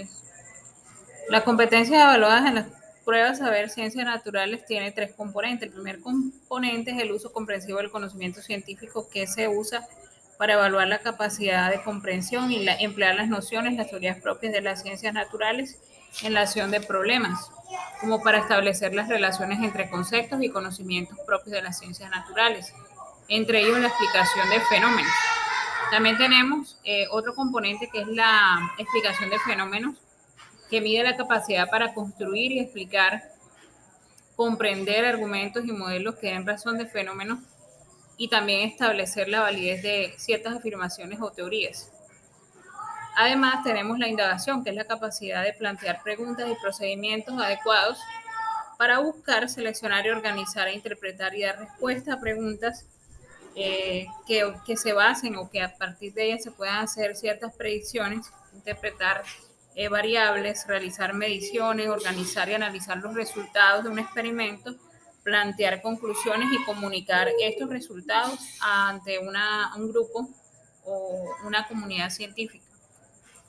estudios. Las competencias evaluadas en las pruebas saber ciencias naturales tiene tres componentes. El primer componente es el uso comprensivo del conocimiento científico que se usa para evaluar la capacidad de comprensión y emplear las nociones, las teorías propias de las ciencias naturales en la acción de problemas, como para establecer las relaciones entre conceptos y conocimientos propios de las ciencias naturales, entre ellos la explicación de fenómenos. También tenemos eh, otro componente que es la explicación de fenómenos, que mide la capacidad para construir y explicar, comprender argumentos y modelos que den razón de fenómenos y también establecer la validez de ciertas afirmaciones o teorías. Además, tenemos la indagación, que es la capacidad de plantear preguntas y procedimientos adecuados para buscar, seleccionar y organizar e interpretar y dar respuesta a preguntas eh, que, que, se basen o que a partir de ellas se puedan hacer ciertas predicciones, interpretar eh, variables, realizar mediciones, organizar y analizar los resultados de un experimento plantear conclusiones y comunicar estos resultados ante una, un grupo o una comunidad científica.